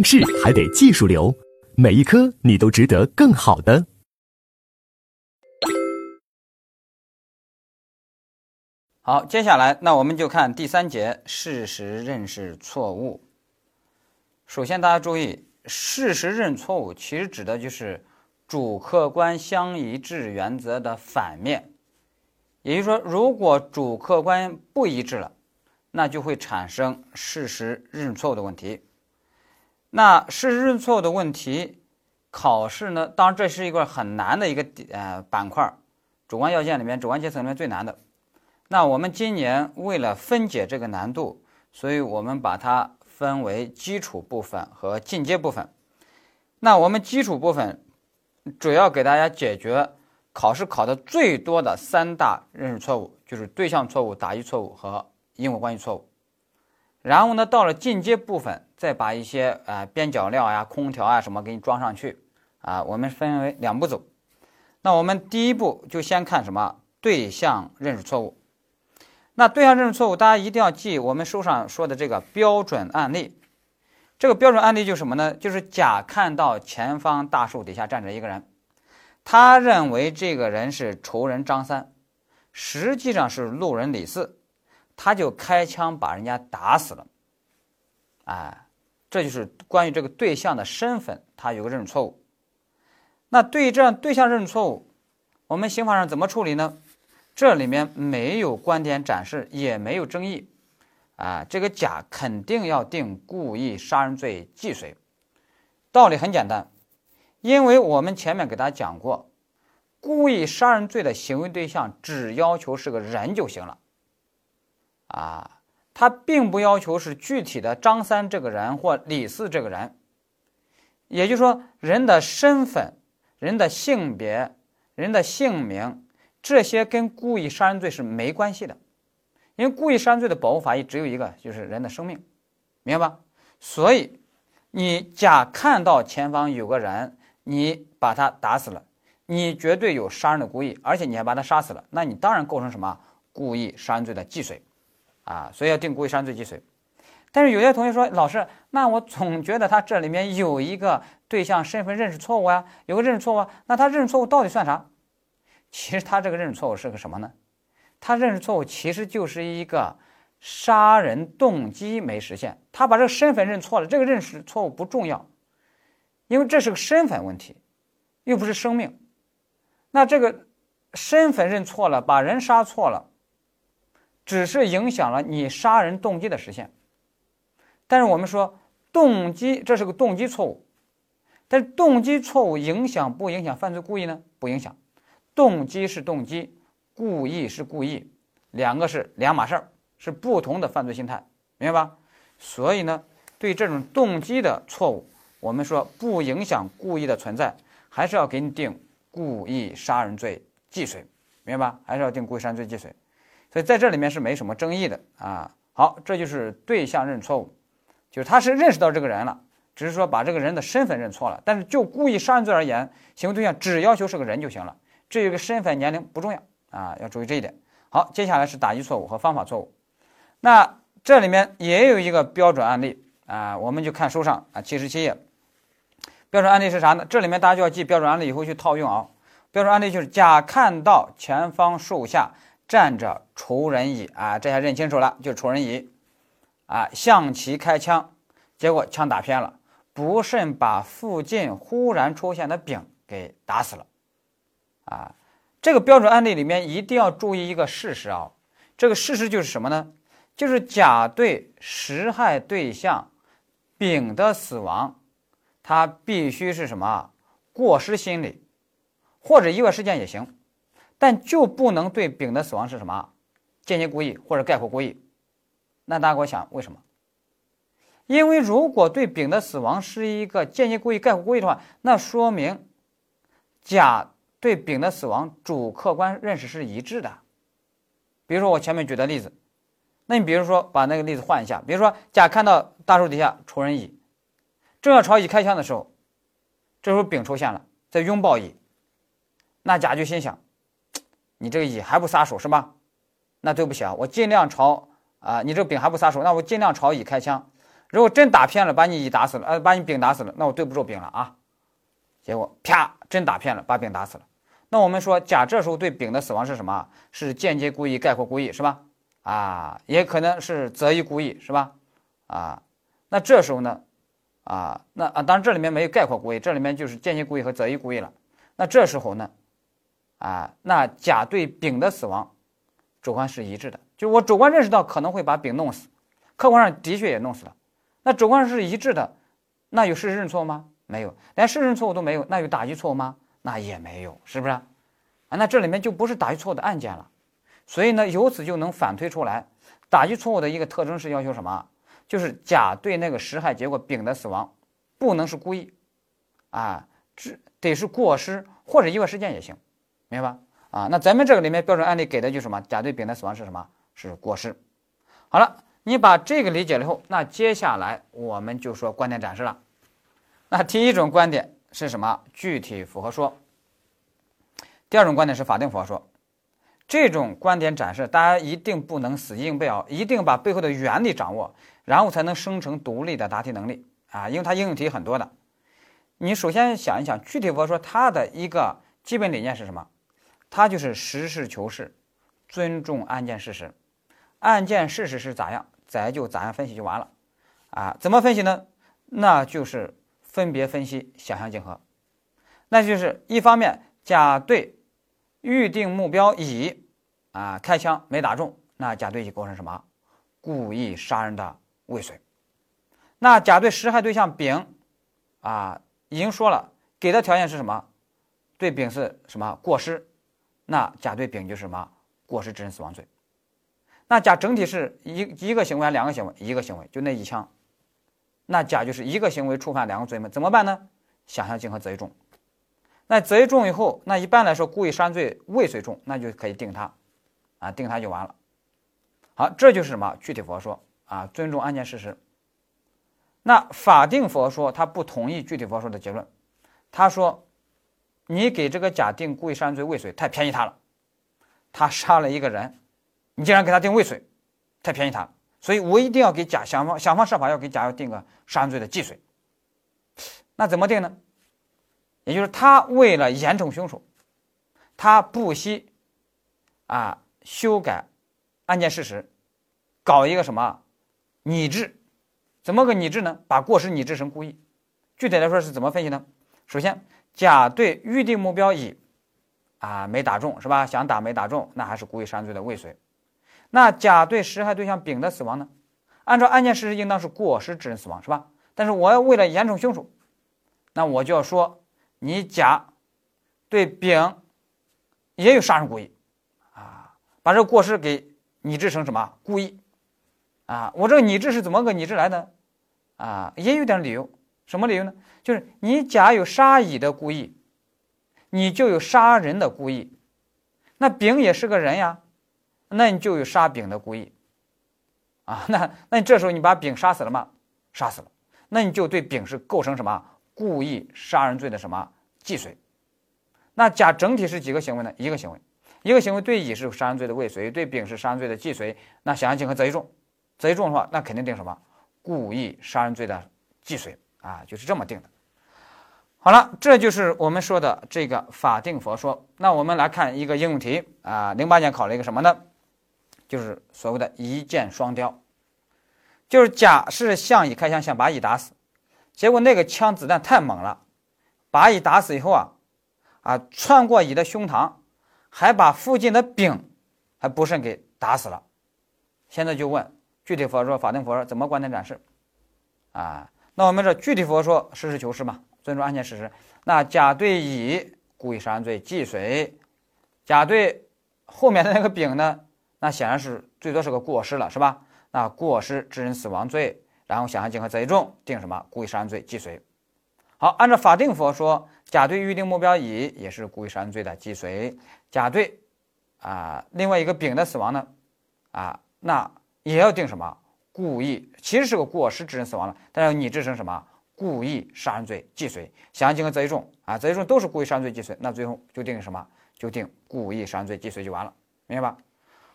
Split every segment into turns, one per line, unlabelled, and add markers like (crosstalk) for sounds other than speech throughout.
应试还得技术流，每一科你都值得更好的。
好，接下来那我们就看第三节事实认识错误。首先，大家注意，事实认错误其实指的就是主客观相一致原则的反面。也就是说，如果主客观不一致了，那就会产生事实认错误的问题。那事实认错误的问题，考试呢？当然，这是一个很难的一个呃板块，主观要件里面，主观阶层里面最难的。那我们今年为了分解这个难度，所以我们把它分为基础部分和进阶部分。那我们基础部分主要给大家解决考试考的最多的三大认识错误，就是对象错误、打意错误和因果关系错误。然后呢，到了进阶部分，再把一些呃边角料呀、空调啊什么给你装上去啊。我们分为两步走。那我们第一步就先看什么对象认识错误。那对象认识错误，大家一定要记我们书上说的这个标准案例。这个标准案例就是什么呢？就是甲看到前方大树底下站着一个人，他认为这个人是仇人张三，实际上是路人李四，他就开枪把人家打死了。哎，这就是关于这个对象的身份，他有个认识错误。那对于这样对象认识错误，我们刑法上怎么处理呢？这里面没有观点展示，也没有争议，啊，这个甲肯定要定故意杀人罪既遂。道理很简单，因为我们前面给大家讲过，故意杀人罪的行为对象只要求是个人就行了，啊，他并不要求是具体的张三这个人或李四这个人，也就是说，人的身份、人的性别、人的姓名。这些跟故意杀人罪是没关系的，因为故意杀人罪的保护法益只有一个，就是人的生命，明白吧？所以，你甲看到前方有个人，你把他打死了，你绝对有杀人的故意，而且你还把他杀死了，那你当然构成什么故意杀人罪的既遂，啊，所以要定故意杀人罪既遂。但是有些同学说，老师，那我总觉得他这里面有一个对象身份认识错误啊，有个认识错误啊，那他认识错误到底算啥？其实他这个认识错误是个什么呢？他认识错误其实就是一个杀人动机没实现，他把这个身份认错了。这个认识错误不重要，因为这是个身份问题，又不是生命。那这个身份认错了，把人杀错了，只是影响了你杀人动机的实现。但是我们说动机这是个动机错误，但是动机错误影响不影响犯罪故意呢？不影响。动机是动机，故意是故意，两个是两码事儿，是不同的犯罪心态，明白吧？所以呢，对这种动机的错误，我们说不影响故意的存在，还是要给你定故意杀人罪既遂，明白吧？还是要定故意杀人罪既遂。所以在这里面是没什么争议的啊。好，这就是对象认错误，就是他是认识到这个人了，只是说把这个人的身份认错了。但是就故意杀人罪而言，行为对象只要求是个人就行了。至于个身份年龄不重要啊，要注意这一点。好，接下来是打击错误和方法错误。那这里面也有一个标准案例啊，我们就看书上啊七十七页。标准案例是啥呢？这里面大家就要记标准案例，以后去套用啊。标准案例就是甲看到前方树下站着仇人乙啊，这下认清楚了，就是仇人乙啊，向其开枪，结果枪打偏了，不慎把附近忽然出现的丙给打死了。啊，这个标准案例里面一定要注意一个事实啊，这个事实就是什么呢？就是甲对实害对象丙的死亡，他必须是什么过失心理，或者意外事件也行，但就不能对丙的死亡是什么间接故意或者概括故意。那大家给我想为什么？因为如果对丙的死亡是一个间接故意、概括故意的话，那说明甲。对丙的死亡主客观认识是一致的，比如说我前面举的例子，那你比如说把那个例子换一下，比如说甲看到大树底下仇人乙，正要朝乙开枪的时候，这时候丙出现了，在拥抱乙，那甲就心想，你这个乙还不撒手是吧？那对不起啊，我尽量朝啊，你这个丙还不撒手，那我尽量朝乙开枪，如果真打偏了，把你乙打死了，呃，把你丙打死了，那我对不住丙了啊。结果啪，真打偏了，把丙打死了。那我们说甲这时候对丙的死亡是什么？是间接故意、概括故意，是吧？啊，也可能是择一故意，是吧？啊，那这时候呢？啊，那啊，当然这里面没有概括故意，这里面就是间接故意和择一故意了。那这时候呢？啊，那甲对丙的死亡，主观是一致的，就是我主观认识到可能会把丙弄死，客观上的确也弄死了。那主观上是一致的，那有事实认错吗？没有，连事实认错都没有，那有打击错误吗？那也没有，是不是？啊，那这里面就不是打击错误的案件了。所以呢，由此就能反推出来，打击错误的一个特征是要求什么？就是甲对那个实害结果丙的死亡，不能是故意，啊，只得是过失或者意外事件也行。明白吧？啊，那咱们这个里面标准案例给的就是什么？甲对丙的死亡是什么？是过失。好了，你把这个理解了以后，那接下来我们就说观点展示了。那第一种观点是什么？具体符合说。第二种观点是法定符合说。这种观点展示，大家一定不能死记硬背啊，一定把背后的原理掌握，然后才能生成独立的答题能力啊，因为它应用题很多的。你首先想一想，具体符合说它的一个基本理念是什么？它就是实事求是，尊重案件事实，案件事实是咋样，咱就咋样分析就完了，啊，怎么分析呢？那就是分别分析，想象竞合，那就是一方面甲对预定目标乙，啊，开枪没打中，那甲对乙构成什么？故意杀人的未遂。那甲对实害对象丙，啊，已经说了，给的条件是什么？对丙是什么过失？那甲对丙就是什么过失致人死亡罪？那甲整体是一一个行为还是两个行为？一个行为，就那一枪。那甲就是一个行为触犯两个罪名，怎么办呢？想象竞合择一重。那择一重以后，那一般来说故意杀人罪未遂重，那就可以定他，啊，定他就完了。好，这就是什么具体符合说啊，尊重案件事实。那法定符合说他不同意具体符合说的结论，他说。你给这个甲定故意杀人罪未遂，太便宜他了。他杀了一个人，你竟然给他定未遂，太便宜他了。所以我一定要给甲想方想方设法要给甲要定个杀人罪的既遂。那怎么定呢？也就是他为了严惩凶手，他不惜啊修改案件事实，搞一个什么拟制？怎么个拟制呢？把过失拟制成故意。具体来说是怎么分析呢？首先。甲对预定目标乙，啊没打中是吧？想打没打中，那还是故意杀人罪的未遂。那甲对实害对象丙的死亡呢？按照案件事实，应当是过失致人死亡是吧？但是我要为了严惩凶手，那我就要说，你甲对丙也有杀人故意，啊，把这个过失给拟制成什么故意？啊，我这个拟制是怎么个拟制来的？啊，也有点理由。什么理由呢？就是你甲有杀乙的故意，你就有杀人的故意。那丙也是个人呀，那你就有杀丙的故意。啊，那那你这时候你把丙杀死了吗？杀死了，那你就对丙是构成什么故意杀人罪的什么既遂。那甲整体是几个行为呢？一个行为，一个行为对乙是杀人罪的未遂，对丙是杀人罪的既遂。那想象竞合择一重，择一重的话，那肯定定什么故意杀人罪的既遂。啊，就是这么定的。好了，这就是我们说的这个法定佛说。那我们来看一个应用题啊，零八年考了一个什么呢？就是所谓的一箭双雕，就是甲是向乙开枪，想把乙打死，结果那个枪子弹太猛了，把乙打死以后啊，啊穿过乙的胸膛，还把附近的丙还不慎给打死了。现在就问具体佛说法定佛说怎么观点展示啊？那我们这具体符合说实事求是嘛，尊重案件事实。那甲对乙故意杀人罪既遂，甲对后面的那个丙呢？那显然是最多是个过失了，是吧？那过失致人死亡罪，然后想象竞合择一重，定什么故意杀人罪既遂。好，按照法定符合说，甲对预定目标乙也是故意杀人罪的既遂，甲对啊另外一个丙的死亡呢，啊那也要定什么？故意其实是个过失致人死亡了，但是你制成什么故意杀人罪既遂，想象竞合择一重啊，择一重都是故意杀人罪既遂，那最后就定什么？就定故意杀人罪既遂就完了，明白吧？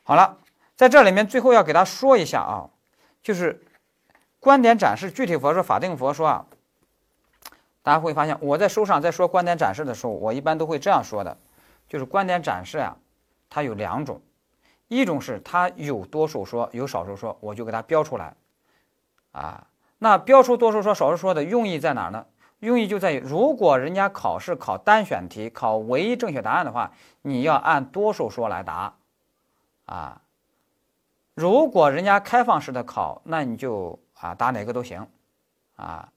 好了，在这里面最后要给大家说一下啊，就是观点展示、具体佛说、法定佛说啊，大家会发现，我在书上在说观点展示的时候，我一般都会这样说的，就是观点展示呀，它有两种，一种是它有多数说，有少数说，我就给它标出来，啊，那标出多数说、少数说的用意在哪儿呢？用意就在于，如果人家考试考单选题，考唯一正确答案的话，你要按多数说来答，啊，如果人家开放式的考，那你就。啊，答哪个都行，啊，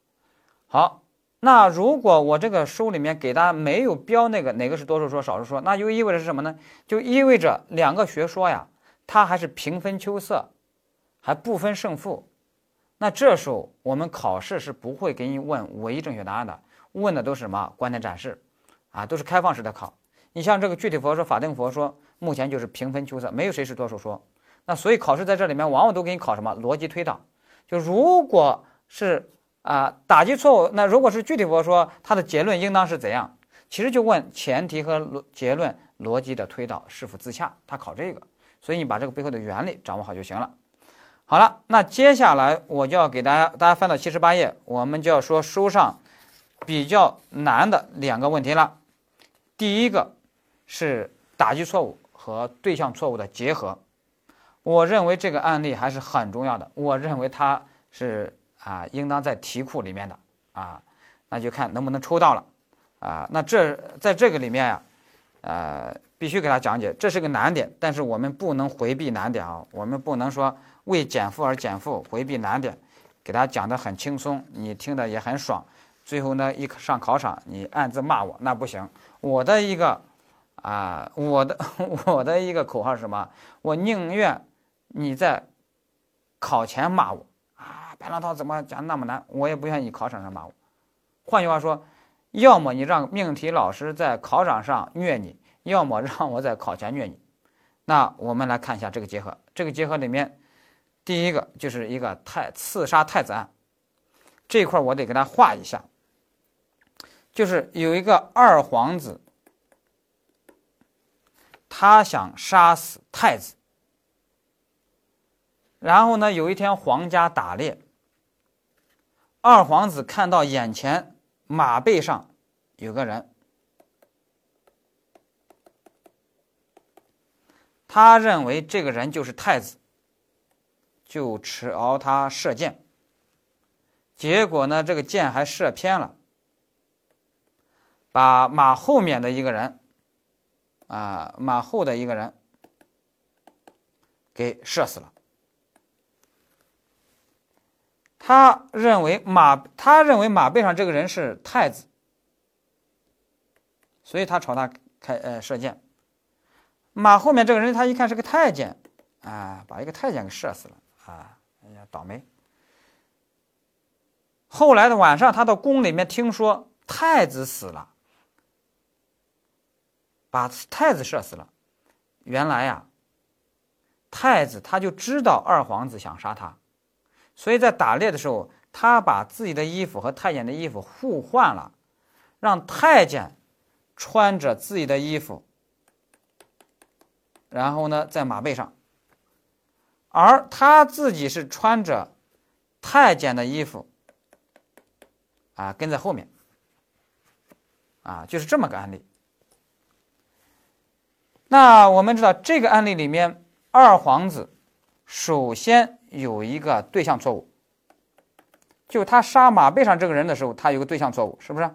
好，那如果我这个书里面给大家没有标那个哪个是多数说少数说，那就意味着是什么呢？就意味着两个学说呀，它还是平分秋色，还不分胜负。那这时候我们考试是不会给你问唯一正确答案的，问的都是什么观点展示，啊，都是开放式的考。你像这个具体佛说、法定佛说，目前就是平分秋色，没有谁是多数说。那所以考试在这里面往往都给你考什么逻辑推导。就如果是啊打击错误，那如果是具体佛说，它的结论应当是怎样？其实就问前提和结论逻辑的推导是否自洽，他考这个，所以你把这个背后的原理掌握好就行了。好了，那接下来我就要给大家，大家翻到七十八页，我们就要说书上比较难的两个问题了。第一个是打击错误和对象错误的结合。我认为这个案例还是很重要的，我认为它是啊，应当在题库里面的啊，那就看能不能抽到了啊。那这在这个里面呀，呃，必须给他讲解，这是个难点，但是我们不能回避难点啊，我们不能说为减负而减负，回避难点，给他讲的很轻松，你听的也很爽，最后呢一上考场你暗自骂我，那不行。我的一个啊，我的 (laughs) 我的一个口号是什么？我宁愿。你在考前骂我，白浪涛怎么讲那么难？我也不愿意考场上骂我。换句话说，要么你让命题老师在考场上虐你，要么让我在考前虐你。那我们来看一下这个结合。这个结合里面，第一个就是一个太刺杀太子案，这一块我得给他画一下。就是有一个二皇子，他想杀死太子。然后呢？有一天，皇家打猎，二皇子看到眼前马背上有个人，他认为这个人就是太子，就朝他射箭。结果呢，这个箭还射偏了，把马后面的一个人，啊，马后的一个人给射死了。他认为马，他认为马背上这个人是太子，所以他朝他开呃射箭。马后面这个人他一看是个太监，啊，把一个太监给射死了啊！哎呀，倒霉。后来的晚上，他到宫里面听说太子死了，把太子射死了。原来呀，太子他就知道二皇子想杀他。所以在打猎的时候，他把自己的衣服和太监的衣服互换了，让太监穿着自己的衣服，然后呢在马背上，而他自己是穿着太监的衣服，啊跟在后面，啊就是这么个案例。那我们知道这个案例里面，二皇子首先。有一个对象错误，就他杀马背上这个人的时候，他有个对象错误，是不是？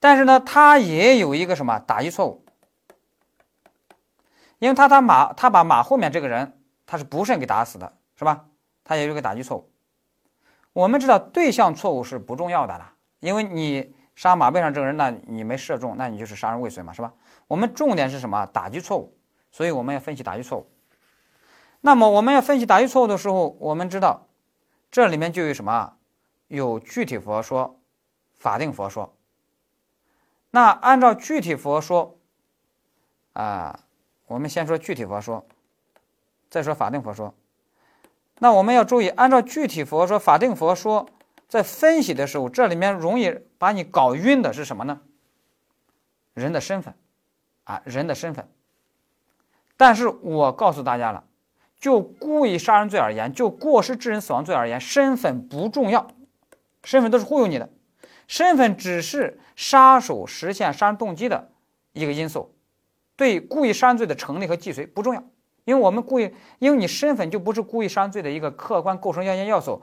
但是呢，他也有一个什么打击错误，因为他他马他把马后面这个人他是不慎给打死的，是吧？他也有个打击错误。我们知道对象错误是不重要的了，因为你杀马背上这个人，那你没射中，那你就是杀人未遂嘛，是吧？我们重点是什么？打击错误，所以我们要分析打击错误。那么我们要分析打击错误的时候，我们知道这里面就有什么？有具体佛说、法定佛说。那按照具体佛说，啊，我们先说具体佛说，再说法定佛说。那我们要注意，按照具体佛说、法定佛说，在分析的时候，这里面容易把你搞晕的是什么呢？人的身份，啊，人的身份。但是我告诉大家了。就故意杀人罪而言，就过失致人死亡罪而言，身份不重要，身份都是忽悠你的，身份只是杀手实现杀人动机的一个因素，对故意杀人罪的成立和既遂不重要，因为我们故意，因为你身份就不是故意杀人罪的一个客观构成要件要素，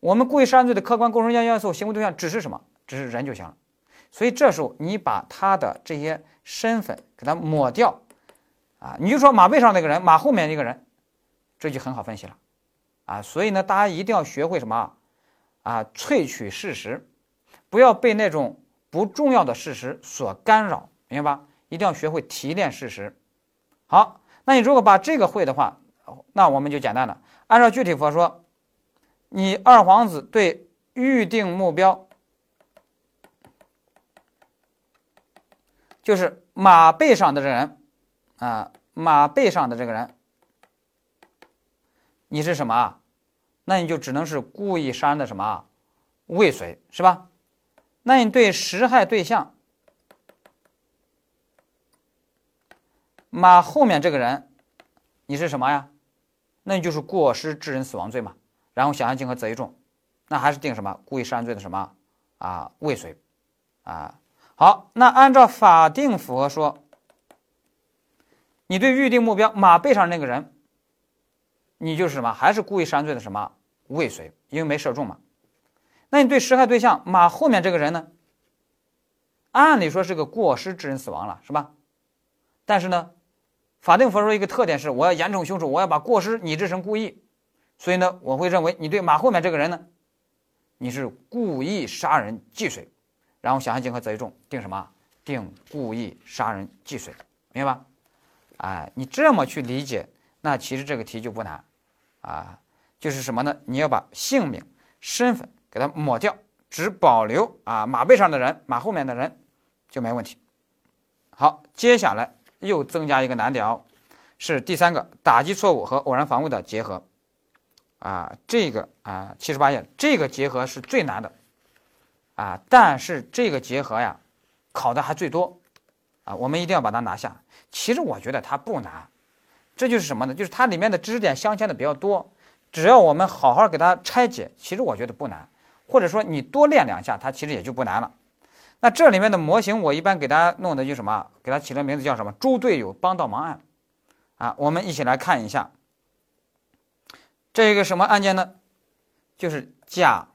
我们故意杀人罪的客观构成要件要素，行为对象只是什么？只是人就行了，所以这时候你把他的这些身份给他抹掉，啊，你就说马背上那个人，马后面那个人。这就很好分析了，啊，所以呢，大家一定要学会什么啊？萃取事实，不要被那种不重要的事实所干扰，明白吧？一定要学会提炼事实。好，那你如果把这个会的话，那我们就简单了。按照具体佛说，你二皇子对预定目标，就是马背上的这人，啊，马背上的这个人。你是什么啊？那你就只能是故意杀人的什么未遂，是吧？那你对实害对象马后面这个人，你是什么呀？那你就是过失致人死亡罪嘛。然后想象竞合择一重，那还是定什么故意杀人罪的什么啊未遂啊？好，那按照法定符合说，你对预定目标马背上那个人。你就是什么？还是故意杀人罪的什么未遂？因为没射中嘛。那你对实害对象马后面这个人呢？按理说是个过失致人死亡了，是吧？但是呢，法定佛说一个特点是，我要严惩凶手，我要把过失拟制成故意。所以呢，我会认为你对马后面这个人呢，你是故意杀人既遂，然后想象竞合择一重，定什么？定故意杀人既遂，明白吧？哎，你这么去理解。那其实这个题就不难，啊，就是什么呢？你要把姓名、身份给它抹掉，只保留啊马背上的人、马后面的人就没问题。好，接下来又增加一个难点哦，是第三个打击错误和偶然防卫的结合，啊，这个啊七十八页这个结合是最难的，啊，但是这个结合呀考的还最多，啊，我们一定要把它拿下。其实我觉得它不难。这就是什么呢？就是它里面的知识点镶嵌的比较多，只要我们好好给它拆解，其实我觉得不难，或者说你多练两下，它其实也就不难了。那这里面的模型，我一般给大家弄的就什么？给它起了名字叫什么？猪队友帮倒忙案。啊，我们一起来看一下，这个什么案件呢？就是甲，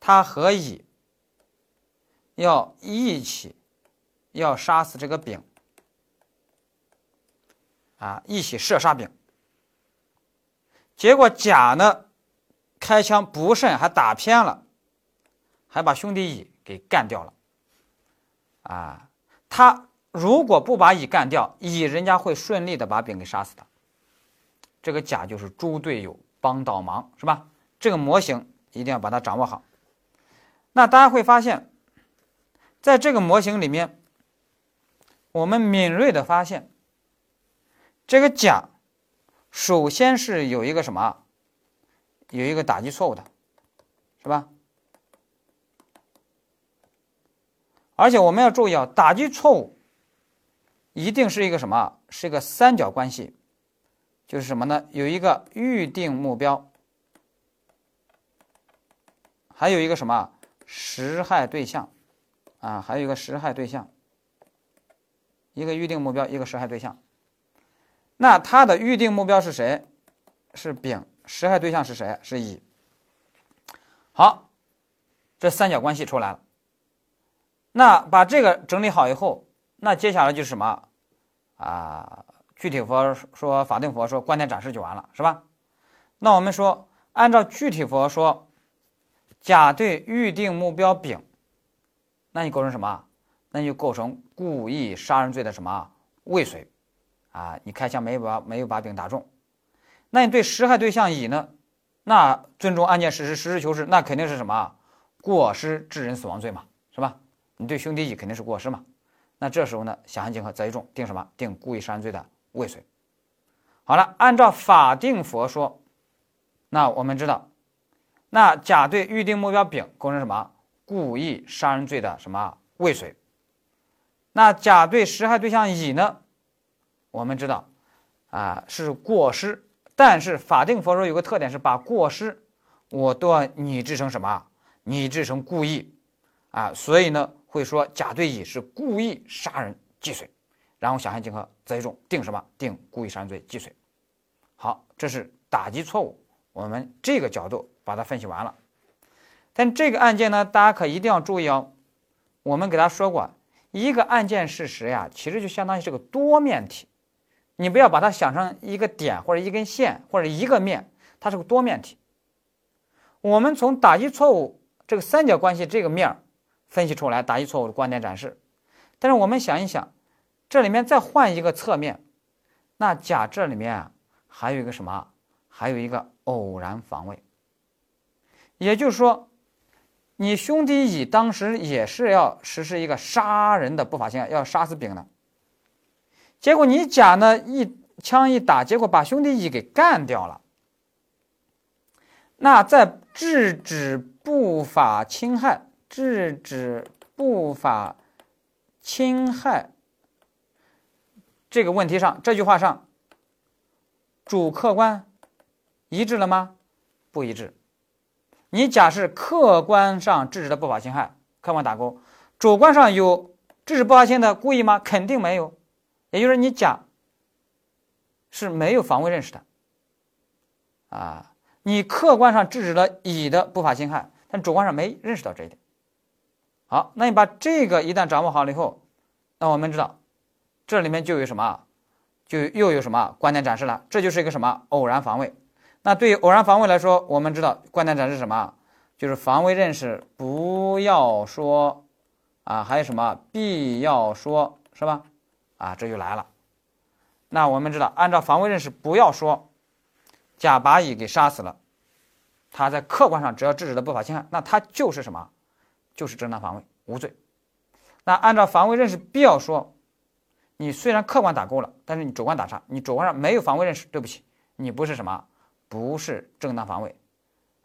他和乙要一起要杀死这个丙。啊，一起射杀丙，结果甲呢开枪不慎还打偏了，还把兄弟乙给干掉了。啊，他如果不把乙干掉，乙人家会顺利的把丙给杀死的。这个甲就是猪队友帮倒忙，是吧？这个模型一定要把它掌握好。那大家会发现，在这个模型里面，我们敏锐的发现。这个甲，首先是有一个什么，有一个打击错误的，是吧？而且我们要注意啊，打击错误一定是一个什么？是一个三角关系，就是什么呢？有一个预定目标，还有一个什么实害对象，啊，还有一个实害对象，一个预定目标，一个实害对象。那他的预定目标是谁？是丙，实害对象是谁？是乙。好，这三角关系出来了。那把这个整理好以后，那接下来就是什么？啊，具体佛说，法定佛说，观点展示就完了，是吧？那我们说，按照具体佛说，甲对预定目标丙，那你构成什么？那就构成故意杀人罪的什么未遂。啊，你开枪没有把没有把丙打中，那你对实害对象乙呢？那尊重案件事实，实事求是，那肯定是什么？过失致人死亡罪嘛，是吧？你对兄弟乙肯定是过失嘛？那这时候呢，想象竞合择一重，定什么？定故意杀人罪的未遂。好了，按照法定佛说，那我们知道，那甲对预定目标丙构成什么？故意杀人罪的什么未遂？那甲对实害对象乙呢？我们知道，啊是过失，但是法定佛说有个特点是把过失我都要拟制成什么？拟制成故意啊，所以呢会说甲对乙是故意杀人既遂，然后想象竞合择一重定什么？定故意杀人罪既遂。好，这是打击错误，我们这个角度把它分析完了。但这个案件呢，大家可一定要注意哦。我们给大家说过，一个案件事实呀，其实就相当于是个多面体。你不要把它想成一个点或者一根线或者一个面，它是个多面体。我们从打击错误这个三角关系这个面儿分析出来打击错误的观点展示。但是我们想一想，这里面再换一个侧面，那甲这里面啊还有一个什么？还有一个偶然防卫。也就是说，你兄弟乙当时也是要实施一个杀人的不法行为，要杀死丙的。结果你甲呢一枪一打，结果把兄弟乙给干掉了。那在制止不法侵害、制止不法侵害这个问题上，这句话上，主客观一致了吗？不一致。你甲是客观上制止的不法侵害，客观打勾；主观上有制止不法侵害的故意吗？肯定没有。也就是你甲是没有防卫认识的，啊，你客观上制止了乙的不法侵害，但主观上没认识到这一点。好，那你把这个一旦掌握好了以后，那我们知道这里面就有什么，就又有什么观点展示了。这就是一个什么偶然防卫。那对于偶然防卫来说，我们知道观点展示什么，就是防卫认识不要说啊，还有什么必要说，是吧？啊，这就来了。那我们知道，按照防卫认识，不要说甲把乙给杀死了，他在客观上只要制止了不法侵害，那他就是什么？就是正当防卫，无罪。那按照防卫认识，必要说，你虽然客观打勾了，但是你主观打叉，你主观上没有防卫认识，对不起，你不是什么？不是正当防卫，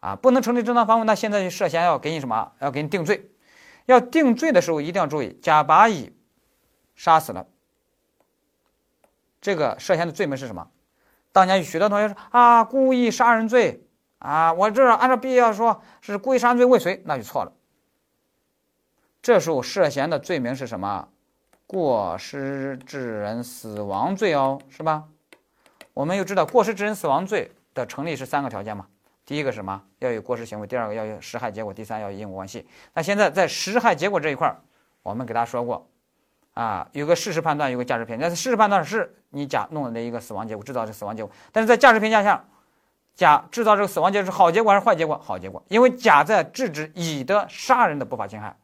啊，不能成立正当防卫。那现在就涉嫌要给你什么？要给你定罪。要定罪的时候，一定要注意，甲把乙杀死了。这个涉嫌的罪名是什么？当年有许多同学说啊，故意杀人罪啊，我这按照必要说是故意杀人罪未遂，那就错了。这时候涉嫌的罪名是什么？过失致人死亡罪哦，是吧？我们又知道过失致人死亡罪的成立是三个条件嘛？第一个什么？要有过失行为；第二个要有实害结果；第三要有因果关系。那现在在实害结果这一块儿，我们给大家说过。啊，有个事实判断，有个价值评价。但是事实判断是你甲弄的一个死亡结果，制造这死亡结果。但是在价值评价下，甲制造这个死亡结果是好结果还是坏结果？好结果，因为甲在制止乙的杀人的不法侵害。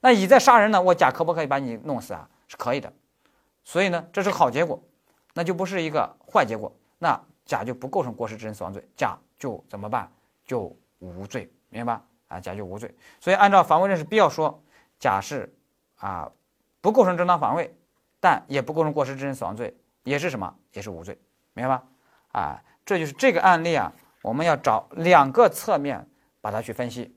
那乙在杀人呢，我甲可不可以把你弄死啊？是可以的。所以呢，这是好结果，那就不是一个坏结果。那甲就不构成过失致人死亡罪，甲就怎么办？就无罪，明白吧？啊，甲就无罪。所以按照防卫认识必要说，甲是啊。不构成正当防卫，但也不构成过失致人死亡罪，也是什么？也是无罪，明白吧？啊，这就是这个案例啊，我们要找两个侧面把它去分析，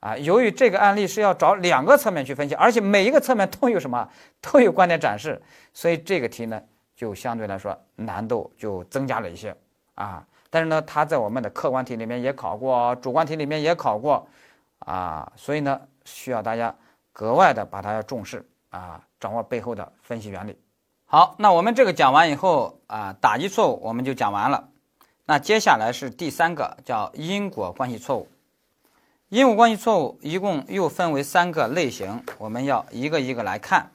啊，由于这个案例是要找两个侧面去分析，而且每一个侧面都有什么？都有观点展示，所以这个题呢，就相对来说难度就增加了一些啊。但是呢，它在我们的客观题里面也考过，主观题里面也考过，啊，所以呢，需要大家格外的把它要重视。啊，掌握背后的分析原理。好，那我们这个讲完以后啊，打击错误我们就讲完了。那接下来是第三个，叫因果关系错误。因果关系错误一共又分为三个类型，我们要一个一个来看。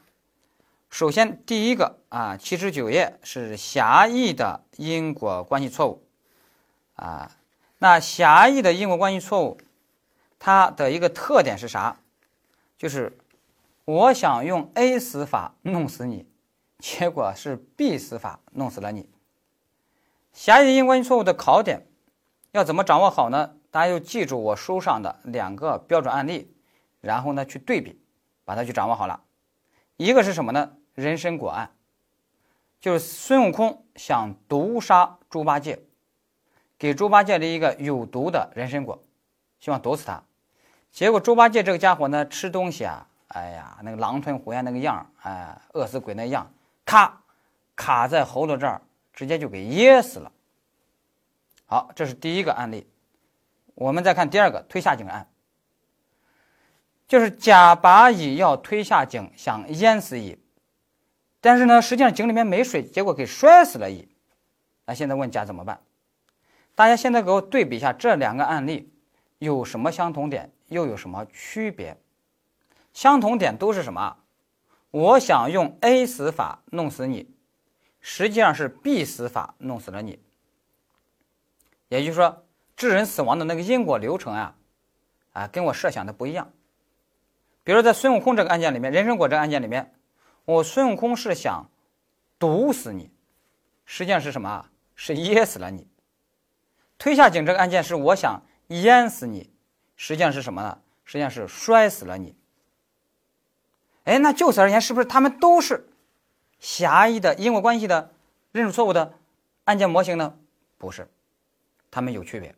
首先，第一个啊，七十九页是狭义的因果关系错误。啊，那狭义的因果关系错误，它的一个特点是啥？就是。我想用 A 死法弄死你，结果是 B 死法弄死了你。狭义因果关系错误的考点要怎么掌握好呢？大家要记住我书上的两个标准案例，然后呢去对比，把它去掌握好了。一个是什么呢？人参果案，就是孙悟空想毒杀猪八戒，给猪八戒的一个有毒的人参果，希望毒死他。结果猪八戒这个家伙呢，吃东西啊。哎呀，那个狼吞虎咽那个样儿，哎，饿死鬼那样，咔，卡在喉咙这儿，直接就给噎死了。好，这是第一个案例。我们再看第二个推下井案，就是甲把乙要推下井，想淹死乙，但是呢，实际上井里面没水，结果给摔死了乙。那现在问甲怎么办？大家现在给我对比一下这两个案例有什么相同点，又有什么区别？相同点都是什么？我想用 A 死法弄死你，实际上是 B 死法弄死了你。也就是说，致人死亡的那个因果流程啊，啊，跟我设想的不一样。比如说在孙悟空这个案件里面，人参果这个案件里面，我孙悟空是想毒死你，实际上是什么？是噎死了你。推下井这个案件是我想淹死你，实际上是什么呢？实际上是摔死了你。哎，那就此而言，是不是他们都是狭义的因果关系的认识错误的案件模型呢？不是，他们有区别。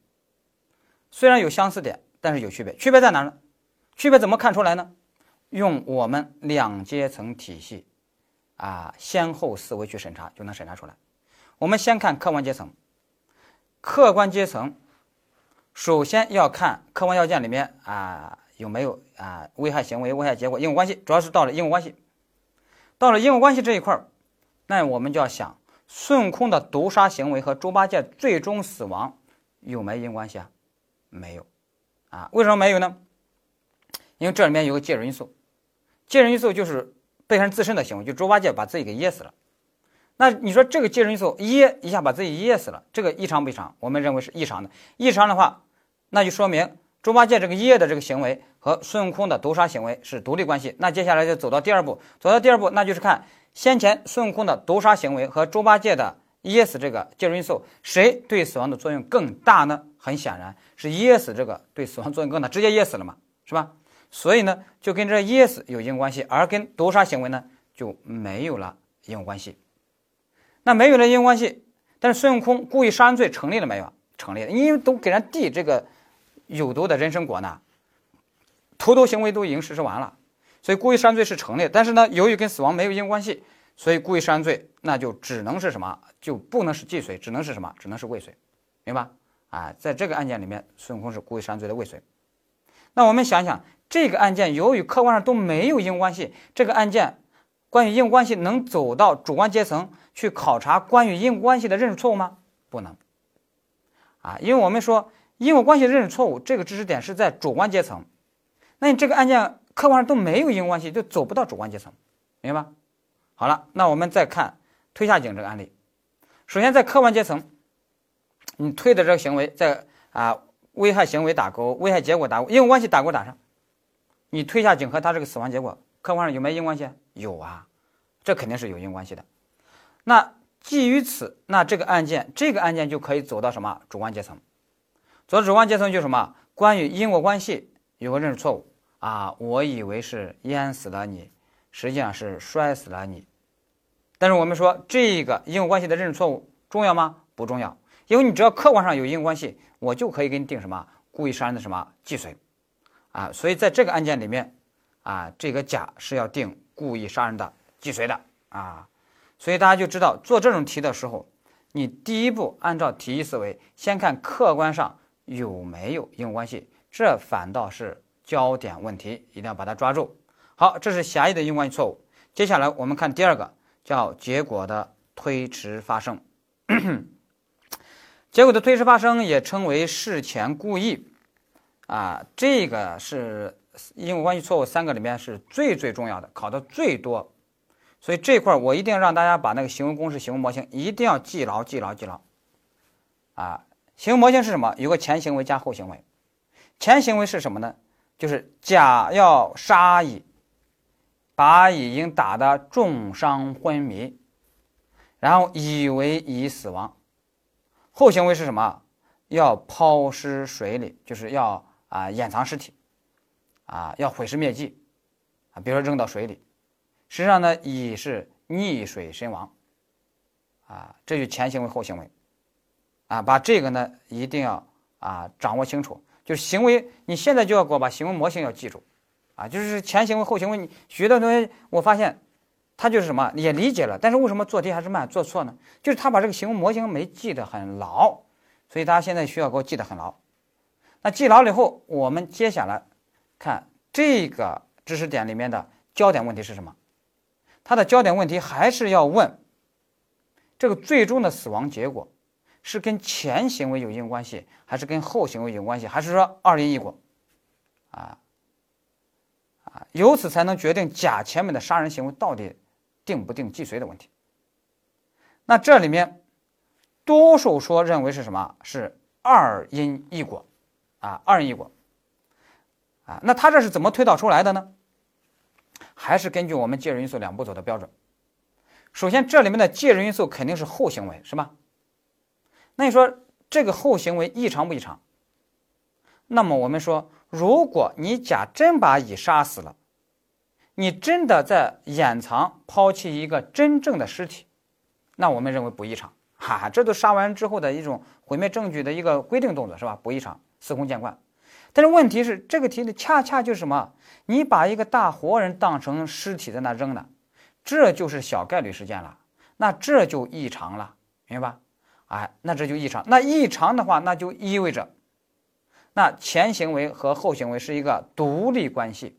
虽然有相似点，但是有区别。区别在哪呢？区别怎么看出来呢？用我们两阶层体系啊，先后思维去审查，就能审查出来。我们先看客观阶层，客观阶层首先要看客观要件里面啊。有没有啊？危害行为、危害结果因果关系，主要是到了因果关系。到了因果关系这一块儿，那我们就要想孙悟空的毒杀行为和猪八戒最终死亡有没有因果关系啊？没有啊？为什么没有呢？因为这里面有个介入因素，介入因素就是被害人自身的行为，就猪八戒把自己给噎死了。那你说这个介入因素噎一下把自己噎死了，这个异常不异常？我们认为是异常的。异常的话，那就说明。猪八戒这个噎的这个行为和孙悟空的毒杀行为是独立关系，那接下来就走到第二步，走到第二步，那就是看先前孙悟空的毒杀行为和猪八戒的噎死这个介入因素，谁对死亡的作用更大呢？很显然是噎死这个对死亡作用更大，直接噎死了嘛，是吧？所以呢，就跟这噎死有因果关系，而跟毒杀行为呢就没有了因果关系。那没有了因果关系，但是孙悟空故意杀人罪成立了没有？成立了，因为都给人递这个。有毒的人参果呢，投毒行为都已经实施完了，所以故意杀人罪是成立。但是呢，由于跟死亡没有因果关系，所以故意杀人罪那就只能是什么？就不能是既遂，只能是什么？只能是未遂，明白？啊，在这个案件里面，孙悟空是故意杀人罪的未遂。那我们想想，这个案件由于客观上都没有因果关系，这个案件关于因果关系能走到主观阶层去考察关于因果关系的认识错误吗？不能。啊，因为我们说。因果关系认识错误，这个知识点是在主观阶层，那你这个案件客观上都没有因果关系，就走不到主观阶层，明白吧？好了，那我们再看推下井这个案例。首先在客观阶层，你推的这个行为在啊危害行为打勾，危害结果打勾，因果关系打勾打上。你推下井和他这个死亡结果客观上有没有因果关系？有啊，这肯定是有因果关系的。那基于此，那这个案件这个案件就可以走到什么主观阶层？走到主观阶层就是什么？关于因果关系有个认识错误啊！我以为是淹死了你，实际上是摔死了你。但是我们说这个因果关系的认识错误重要吗？不重要，因为你只要客观上有因果关系，我就可以给你定什么故意杀人的什么既遂啊！所以在这个案件里面啊，这个甲是要定故意杀人的既遂的啊！所以大家就知道做这种题的时候，你第一步按照题意思维，先看客观上。有没有因果关系？这反倒是焦点问题，一定要把它抓住。好，这是狭义的因果关系错误。接下来我们看第二个，叫结果的推迟发生。(clears throat) 结果的推迟发生也称为事前故意啊，这个是因果关系错误三个里面是最最重要的，考的最多。所以这块我一定让大家把那个行为公式、行为模型一定要记牢、记牢、记牢啊。行为模型是什么？有个前行为加后行为。前行为是什么呢？就是甲要杀乙，把乙已经打得重伤昏迷，然后以为乙死亡。后行为是什么？要抛尸水里，就是要啊掩藏尸体，啊要毁尸灭迹，啊比如说扔到水里。实际上呢，乙是溺水身亡，啊这就前行为后行为。啊，把这个呢一定要啊掌握清楚，就是行为，你现在就要给我把行为模型要记住，啊，就是前行为后行为。你学的同学，我发现他就是什么也理解了，但是为什么做题还是慢，做错呢？就是他把这个行为模型没记得很牢，所以大家现在需要给我记得很牢。那记牢了以后，我们接下来看这个知识点里面的焦点问题是什么？它的焦点问题还是要问这个最终的死亡结果是跟前行为有因果关系，还是跟后行为有关系，还是说二因一果？啊啊，由此才能决定甲前面的杀人行为到底。定不定既遂的问题，那这里面多数说认为是什么？是二因一果，啊，二因一果，啊，那他这是怎么推导出来的呢？还是根据我们介入因素两步走的标准。首先，这里面的介入因素肯定是后行为，是吧？那你说这个后行为异常不异常？那么我们说，如果你甲真把乙杀死了。你真的在掩藏、抛弃一个真正的尸体，那我们认为不异常，哈，这都杀完之后的一种毁灭证据的一个规定动作，是吧？不异常，司空见惯。但是问题是，这个题呢，恰恰就是什么？你把一个大活人当成尸体在那扔呢，这就是小概率事件了，那这就异常了，明白吧？哎，那这就异常。那异常的话，那就意味着，那前行为和后行为是一个独立关系。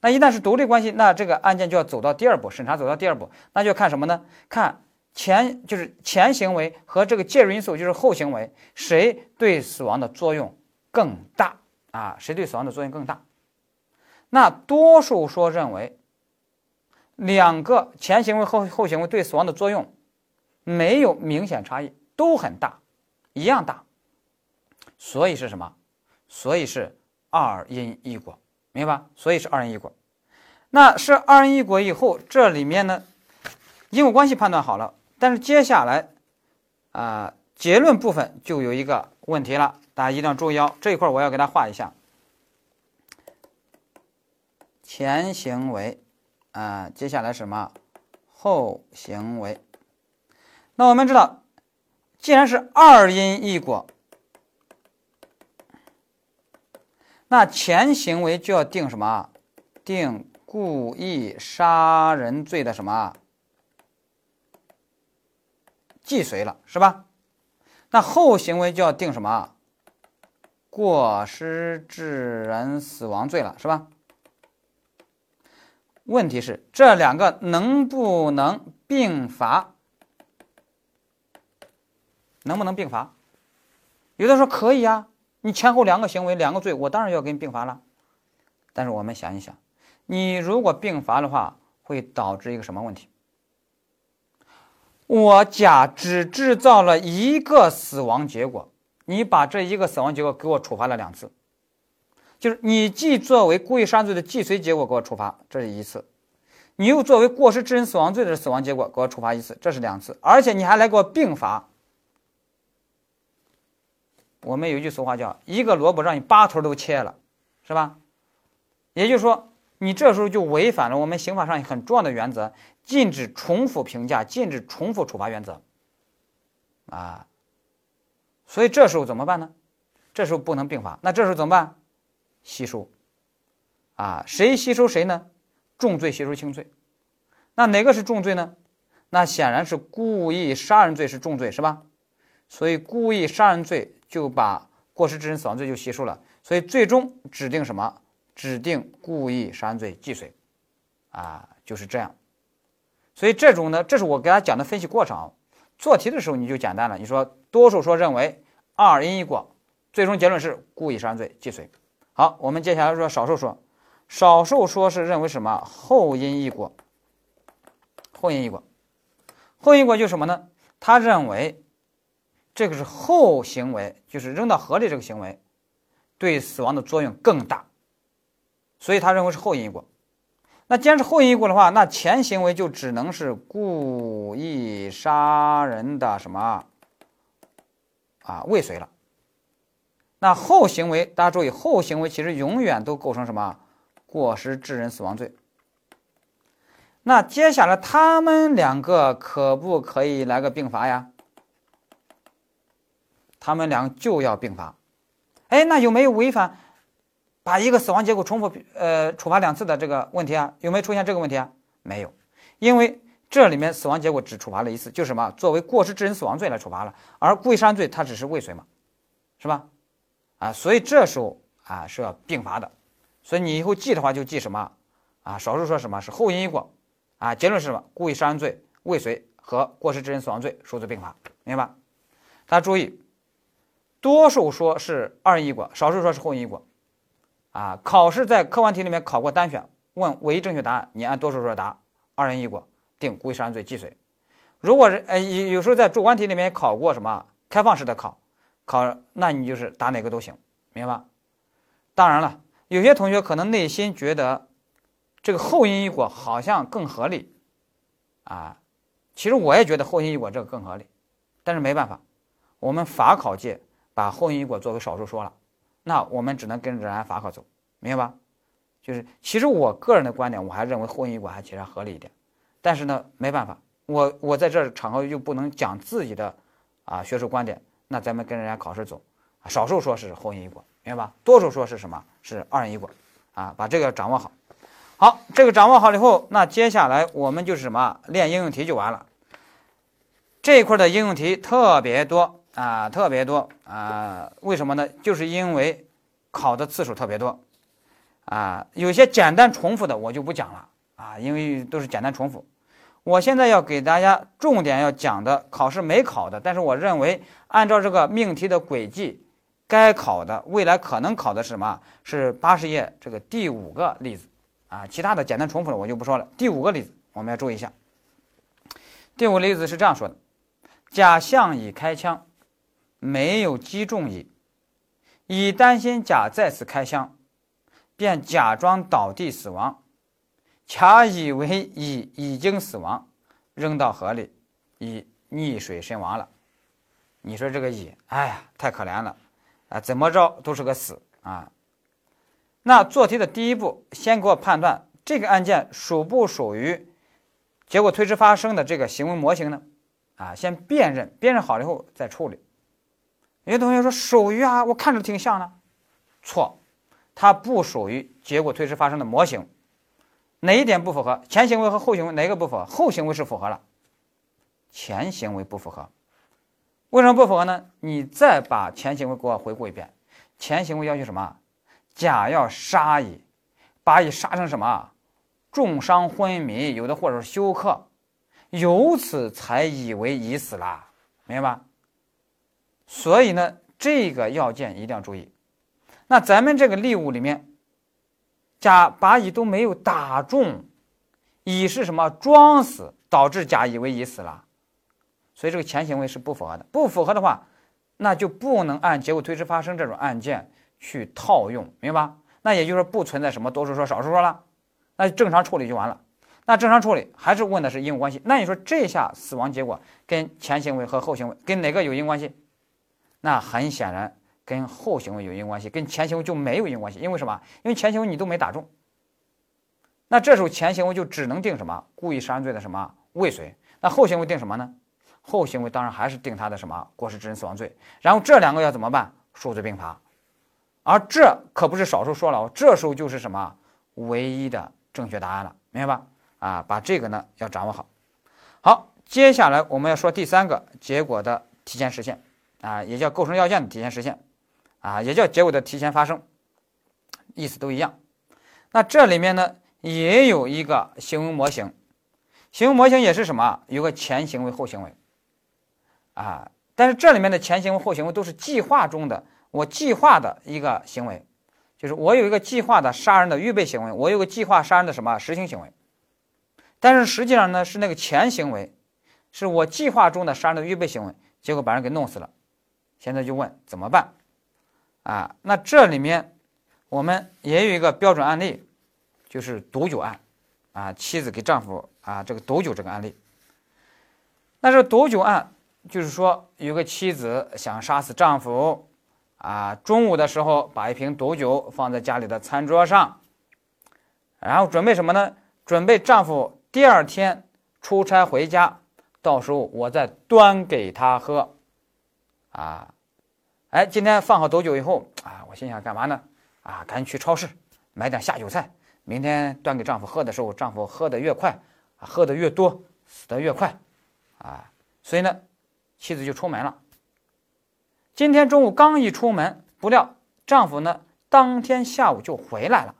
那一旦是独立关系，那这个案件就要走到第二步审查，走到第二步，那就看什么呢？看前就是前行为和这个介入因素就是后行为，谁对死亡的作用更大啊？谁对死亡的作用更大？那多数说认为，两个前行为后后行为对死亡的作用没有明显差异，都很大，一样大。所以是什么？所以是二因一果。明白吧？所以是二因一果。那是二因一果以后，这里面呢，因果关系判断好了，但是接下来啊，结论部分就有一个问题了，大家一定要注意哦。这一块我要给大家画一下，前行为啊，接下来什么后行为？那我们知道，既然是二因一果。那前行为就要定什么？定故意杀人罪的什么既遂了，是吧？那后行为就要定什么？过失致人死亡罪了，是吧？问题是这两个能不能并罚？能不能并罚？有的说可以啊。你前后两个行为，两个罪，我当然要给你并罚了。但是我们想一想，你如果并罚的话，会导致一个什么问题？我甲只制造了一个死亡结果，你把这一个死亡结果给我处罚了两次，就是你既作为故意杀罪的既遂结果给我处罚，这是一次；你又作为过失致人死亡罪的死亡结果给我处罚一次，这是两次，而且你还来给我并罚。我们有一句俗话叫“一个萝卜让你八头都切了”，是吧？也就是说，你这时候就违反了我们刑法上很重要的原则——禁止重复评价、禁止重复处罚原则。啊，所以这时候怎么办呢？这时候不能并罚，那这时候怎么办？吸收。啊，谁吸收谁呢？重罪吸收轻罪。那哪个是重罪呢？那显然是故意杀人罪是重罪，是吧？所以故意杀人罪。就把过失致人死亡罪就吸收了，所以最终指定什么？指定故意杀人罪既遂，啊，就是这样。所以这种呢，这是我给大家讲的分析过程。做题的时候你就简单了，你说多数说认为二因一果，最终结论是故意杀人罪既遂。好，我们接下来说少数说，少数说是认为什么？后因一果，后因一果，后因一果就是什么呢？他认为。这个是后行为，就是扔到河里这个行为，对死亡的作用更大，所以他认为是后因果。那既然是后因果的话，那前行为就只能是故意杀人的什么啊未遂了。那后行为，大家注意，后行为其实永远都构成什么过失致人死亡罪。那接下来他们两个可不可以来个并罚呀？他们俩就要并罚，哎，那有没有违反把一个死亡结果重复呃处罚两次的这个问题啊？有没有出现这个问题啊？没有，因为这里面死亡结果只处罚了一次，就是什么？作为过失致人死亡罪来处罚了，而故意杀人罪它只是未遂嘛，是吧？啊，所以这时候啊是要并罚的。所以你以后记的话就记什么？啊，少数说什么是后因因果，啊，结论是什么？故意杀人罪、未遂和过失致人死亡罪数罪并罚，明白吧？大家注意，多数说是二因一果，少数说是后因一果。啊，考试在客观题里面考过单选，问唯一正确答案，你按多数说答二因一果，定故意杀人罪既遂。如果是呃有有时候在主观题里面考过什么开放式的考，考那你就是答哪个都行，明白吧？当然了，有些同学可能内心觉得。这个后因一果好像更合理，啊，其实我也觉得后因因果这个更合理，但是没办法，我们法考界把后因因果作为少数说了，那我们只能跟着人家法考走，明白吧？就是其实我个人的观点，我还认为后因因果还其实合理一点，但是呢，没办法，我我在这场合又不能讲自己的啊学术观点，那咱们跟人家考试走，少数说是后因因果，明白吧？多数说是什么？是二因因果，啊，把这个掌握好。好，这个掌握好了以后，那接下来我们就是什么练应用题就完了。这一块的应用题特别多啊，特别多啊，为什么呢？就是因为考的次数特别多啊，有些简单重复的我就不讲了啊，因为都是简单重复。我现在要给大家重点要讲的，考试没考的，但是我认为按照这个命题的轨迹，该考的未来可能考的是什么？是八十页这个第五个例子。啊，其他的简单重复的我就不说了。第五个例子，我们要注意一下。第五个例子是这样说的：甲向乙开枪，没有击中乙，乙担心甲再次开枪，便假装倒地死亡，甲以为乙已经死亡，扔到河里，乙溺水身亡了。你说这个乙，哎呀，太可怜了，啊，怎么着都是个死啊。那做题的第一步，先给我判断这个案件属不属于结果推迟发生的这个行为模型呢？啊，先辨认，辨认好了以后再处理。有同学说属于啊，我看着挺像的，错，它不属于结果推迟发生的模型。哪一点不符合？前行为和后行为哪个不符合？后行为是符合了，前行为不符合。为什么不符合呢？你再把前行为给我回顾一遍。前行为要求什么？甲要杀乙，把乙杀成什么？重伤昏迷，有的或者是休克，由此才以为乙死了，明白吧？所以呢，这个要件一定要注意。那咱们这个例物里面，甲把乙都没有打中，乙是什么？装死，导致甲以为乙死了，所以这个前行为是不符合的。不符合的话，那就不能按结果推迟发生这种案件。去套用，明白吧？那也就是说不存在什么多数说少数说了，那正常处理就完了。那正常处理还是问的是因果关系。那你说这下死亡结果跟前行为和后行为跟哪个有因果关系？那很显然跟后行为有因果关系，跟前行为就没有因果关系。因为什么？因为前行为你都没打中。那这时候前行为就只能定什么故意杀人罪的什么未遂。那后行为定什么呢？后行为当然还是定他的什么过失致人死亡罪。然后这两个要怎么办？数罪并罚。而这可不是少数说了，这时候就是什么唯一的正确答案了，明白吧？啊，把这个呢要掌握好。好，接下来我们要说第三个结果的提前实现，啊，也叫构成要件的提前实现，啊，也叫结果的提前发生，意思都一样。那这里面呢也有一个行为模型，行为模型也是什么？有个前行为后行为，啊，但是这里面的前行为后行为都是计划中的。我计划的一个行为，就是我有一个计划的杀人的预备行为，我有个计划杀人的什么实行行为，但是实际上呢是那个前行为，是我计划中的杀人的预备行为，结果把人给弄死了。现在就问怎么办？啊，那这里面我们也有一个标准案例，就是毒酒案，啊，妻子给丈夫啊这个毒酒这个案例。那这毒酒案就是说有个妻子想杀死丈夫。啊，中午的时候把一瓶毒酒放在家里的餐桌上，然后准备什么呢？准备丈夫第二天出差回家，到时候我再端给他喝。啊，哎，今天放好毒酒以后啊，我心想干嘛呢？啊，赶紧去超市买点下酒菜，明天端给丈夫喝的时候，丈夫喝的越快，喝的越多，死的越快，啊，所以呢，妻子就出门了。今天中午刚一出门，不料丈夫呢，当天下午就回来了。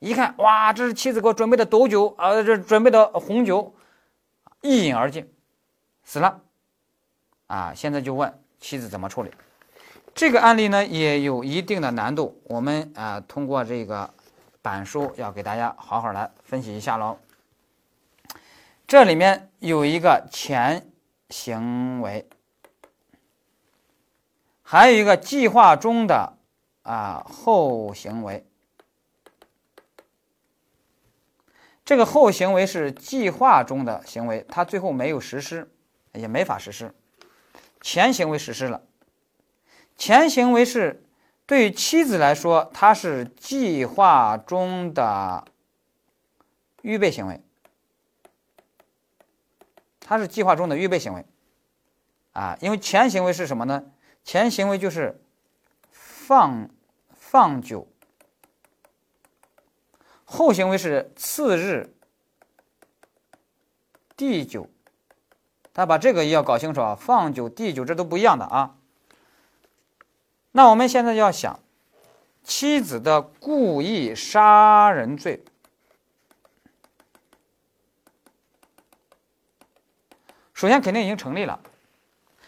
一看，哇，这是妻子给我准备的斗酒啊，这准备的红酒，一饮而尽，死了。啊，现在就问妻子怎么处理？这个案例呢，也有一定的难度。我们啊，通过这个板书要给大家好好来分析一下喽。这里面有一个前行为。还有一个计划中的啊后行为，这个后行为是计划中的行为，它最后没有实施，也没法实施。前行为实施了，前行为是对于妻子来说，它是计划中的预备行为，它是计划中的预备行为啊，因为前行为是什么呢？前行为就是放放酒，后行为是次日递酒。他把这个也要搞清楚啊，放酒递酒这都不一样的啊。那我们现在要想，妻子的故意杀人罪，首先肯定已经成立了，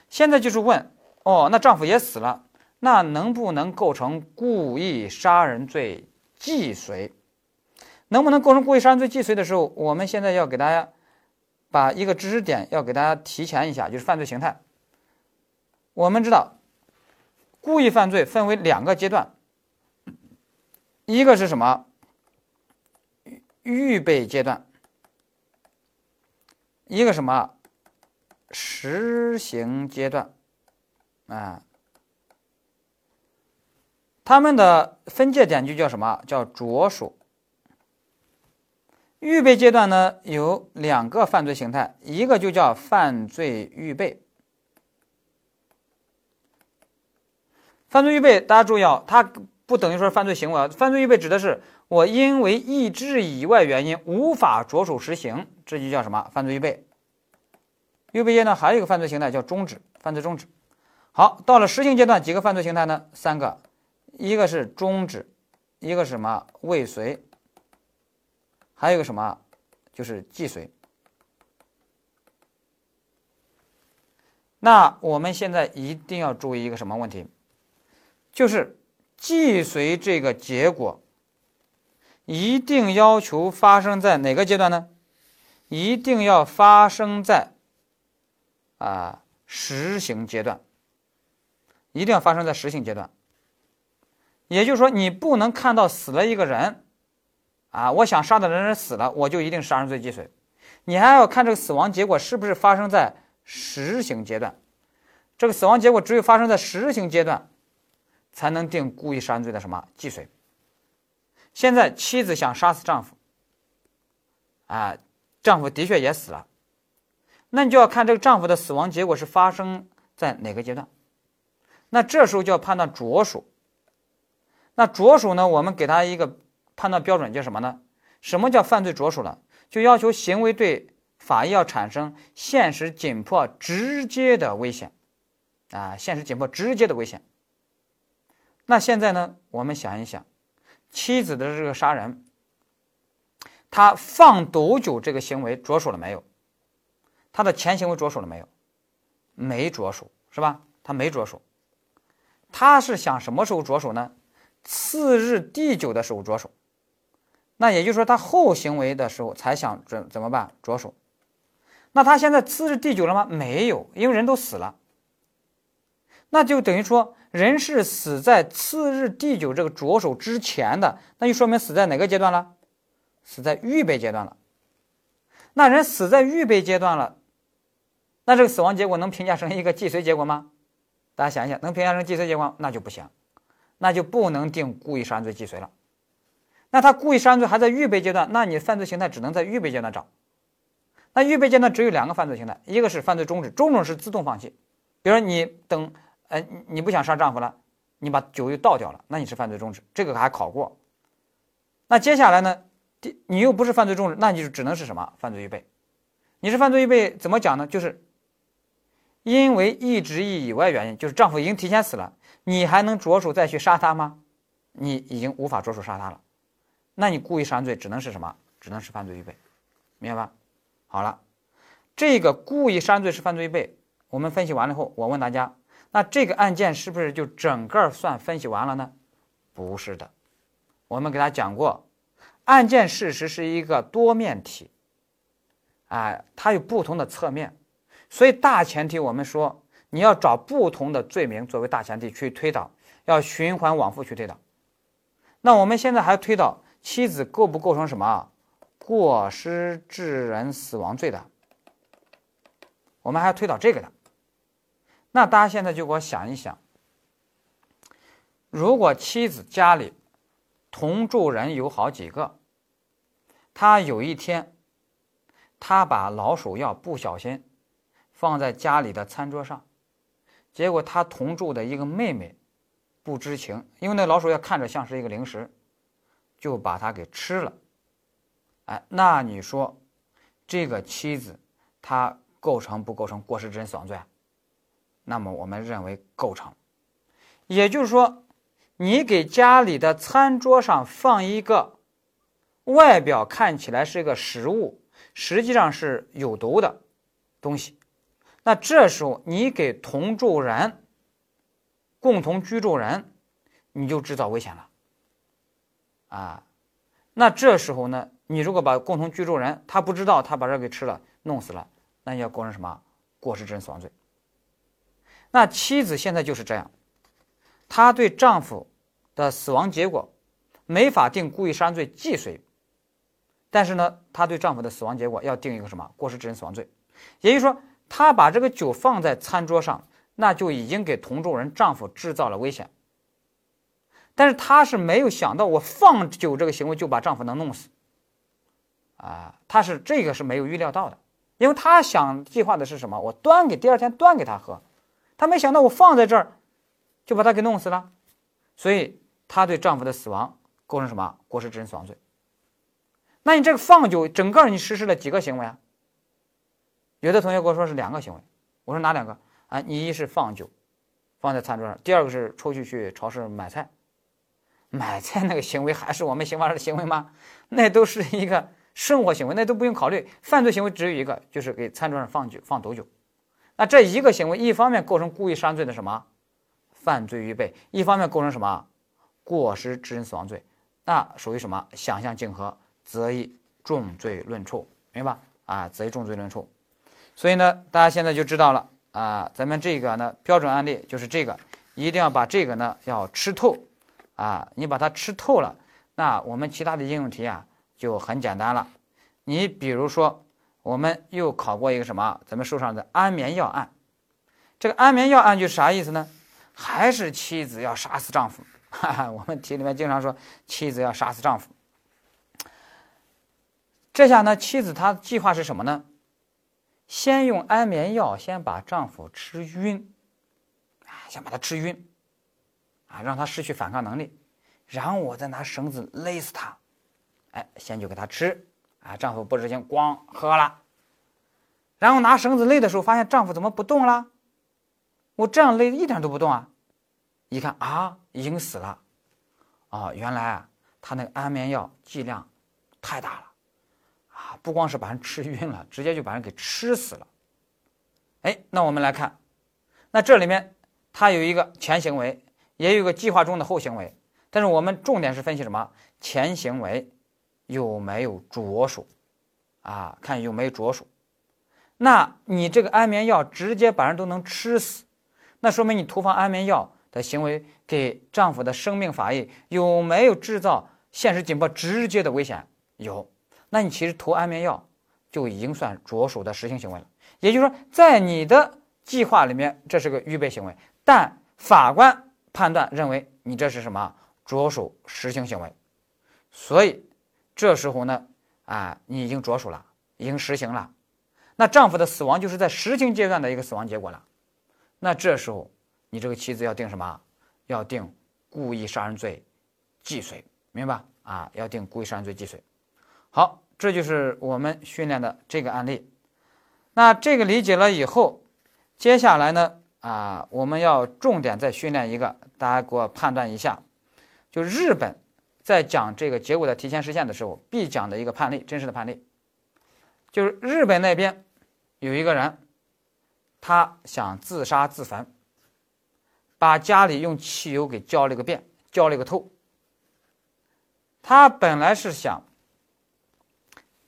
现在就是问。哦，那丈夫也死了，那能不能构成故意杀人罪既遂？能不能构成故意杀人罪既遂的时候，我们现在要给大家把一个知识点要给大家提前一下，就是犯罪形态。我们知道，故意犯罪分为两个阶段，一个是什么？预备阶段，一个什么？实行阶段。啊，他们的分界点就叫什么？叫着手。预备阶段呢有两个犯罪形态，一个就叫犯罪预备。犯罪预备，大家注意啊，它不等于说犯罪行为啊。犯罪预备指的是我因为意志以外原因无法着手实行，这就叫什么？犯罪预备。预备阶段还有一个犯罪形态叫终止，犯罪终止。好，到了实行阶段，几个犯罪形态呢？三个，一个是终止，一个是什么未遂，还有个什么，就是既遂。那我们现在一定要注意一个什么问题？就是既遂这个结果，一定要求发生在哪个阶段呢？一定要发生在啊实行阶段。一定要发生在实行阶段，也就是说，你不能看到死了一个人，啊，我想杀的人死了，我就一定杀人罪既遂。你还要看这个死亡结果是不是发生在实行阶段。这个死亡结果只有发生在实行阶段，才能定故意杀人罪的什么既遂。现在妻子想杀死丈夫，啊，丈夫的确也死了，那你就要看这个丈夫的死亡结果是发生在哪个阶段。那这时候就要判断着手。那着手呢？我们给他一个判断标准叫什么呢？什么叫犯罪着手了？就要求行为对法益要产生现实紧迫直接的危险，啊，现实紧迫直接的危险。那现在呢？我们想一想，妻子的这个杀人，他放毒酒这个行为着手了没有？他的前行为着手了没有？没着手，是吧？他没着手。他是想什么时候着手呢？次日第九的时候着手，那也就是说他后行为的时候才想怎怎么办着手？那他现在次日第九了吗？没有，因为人都死了。那就等于说人是死在次日第九这个着手之前的，那就说明死在哪个阶段了？死在预备阶段了。那人死在预备阶段了，那这个死亡结果能评价成一个既遂结果吗？大家想一想，能评价成既遂结果，那就不行，那就不能定故意杀人罪既遂了。那他故意杀人罪还在预备阶段，那你犯罪形态只能在预备阶段找。那预备阶段只有两个犯罪形态，一个是犯罪终止，终止是自动放弃。比如说你等，哎，你不想杀丈夫了，你把酒又倒掉了，那你是犯罪终止，这个还考过。那接下来呢，第你又不是犯罪中止，那你就只能是什么犯罪预备？你是犯罪预备怎么讲呢？就是因为意志意以外原因，就是丈夫已经提前死了，你还能着手再去杀他吗？你已经无法着手杀他了，那你故意杀人罪只能是什么？只能是犯罪预备，明白吧？好了，这个故意杀人罪是犯罪预备。我们分析完了后，我问大家，那这个案件是不是就整个算分析完了呢？不是的，我们给大家讲过，案件事实是一个多面体，哎，它有不同的侧面，所以大前提我们说你要找不同的罪名作为大前提去推导，要循环往复去推导。那我们现在还推导妻子构不构成什么过失致人死亡罪的？我们还要推导这个的。那大家现在就给我想一想，如果妻子家里同住人有好几个，他有一天，他把老鼠药不小心放在家里的餐桌上，结果他同住的一个妹妹不知情，因为那老鼠药看着像是一个零食，就把它给吃了。哎，那你说这个妻子她构成不构成过失致人死亡罪啊？那么我们认为构成，也就是说，你给家里的餐桌上放一个外表看起来是一个食物，实际上是有毒的东西，那这时候你给同住人、共同居住人，你就制造危险了啊。那这时候呢，你如果把共同居住人他不知道，他把这给吃了，弄死了，那要构成什么过失致人死亡罪？那妻子现在就是这样，她对丈夫的死亡结果没法定故意杀人罪既遂，但是呢，她对丈夫的死亡结果要定一个什么过失致人死亡罪，也就是说，她把这个酒放在餐桌上，那就已经给同住人丈夫制造了危险。但是她是没有想到，我放酒这个行为就把丈夫能弄死，啊，她是这个是没有预料到的，因为她想计划的是什么？我端给第二天端给他喝。她没想到我放在这儿，就把她给弄死了，所以她对丈夫的死亡构成什么过失致人死亡罪？那你这个放酒，整个你实施了几个行为啊？有的同学跟我说是两个行为，我说哪两个？啊，你一是放酒，放在餐桌上；第二个是出去去超市买菜，买菜那个行为还是我们刑法上的行为吗？(laughs) 那都是一个生活行为，那都不用考虑。犯罪行为只有一个，就是给餐桌上放酒，放毒酒。那这一个行为，一方面构成故意杀人罪的什么犯罪预备，一方面构成什么过失致人死亡罪，那属于什么想象竞合，则以重罪论处，明白？啊，则以重罪论处。所以呢，大家现在就知道了啊，咱们这个呢标准案例就是这个，一定要把这个呢要吃透啊，你把它吃透了，那我们其他的应用题啊就很简单了。你比如说。我们又考过一个什么？咱们书上的安眠药案，这个安眠药案就是啥意思呢？还是妻子要杀死丈夫？哈哈，我们题里面经常说妻子要杀死丈夫。这下呢，妻子她计划是什么呢？先用安眠药先把丈夫吃晕，啊，先把他吃晕，啊，让他失去反抗能力，然后我再拿绳子勒死他，哎，先就给他吃。啊，丈夫不知情，光喝了，然后拿绳子勒的时候，发现丈夫怎么不动了？我这样勒一点都不动啊！一看啊，已经死了。啊，原来啊，他那个安眠药剂量太大了，啊，不光是把人吃晕了，直接就把人给吃死了。哎，那我们来看，那这里面他有一个前行为，也有个计划中的后行为，但是我们重点是分析什么？前行为。有没有着手？啊，看有没有着手。那你这个安眠药直接把人都能吃死，那说明你投放安眠药的行为给丈夫的生命法益有没有制造现实紧迫直接的危险？有。那你其实投安眠药就已经算着手的实行行为了。也就是说，在你的计划里面，这是个预备行为，但法官判断认为你这是什么着手实行行为，所以。这时候呢，啊，你已经着手了，已经实行了，那丈夫的死亡就是在实行阶段的一个死亡结果了。那这时候，你这个妻子要定什么？要定故意杀人罪既遂，明白啊？要定故意杀人罪既遂。好，这就是我们训练的这个案例。那这个理解了以后，接下来呢，啊，我们要重点再训练一个，大家给我判断一下，就日本在讲这个结果的提前实现的时候，必讲的一个判例，真实的判例，就是日本那边有一个人，他想自杀自焚，把家里用汽油给浇了个遍，浇了个透。他本来是想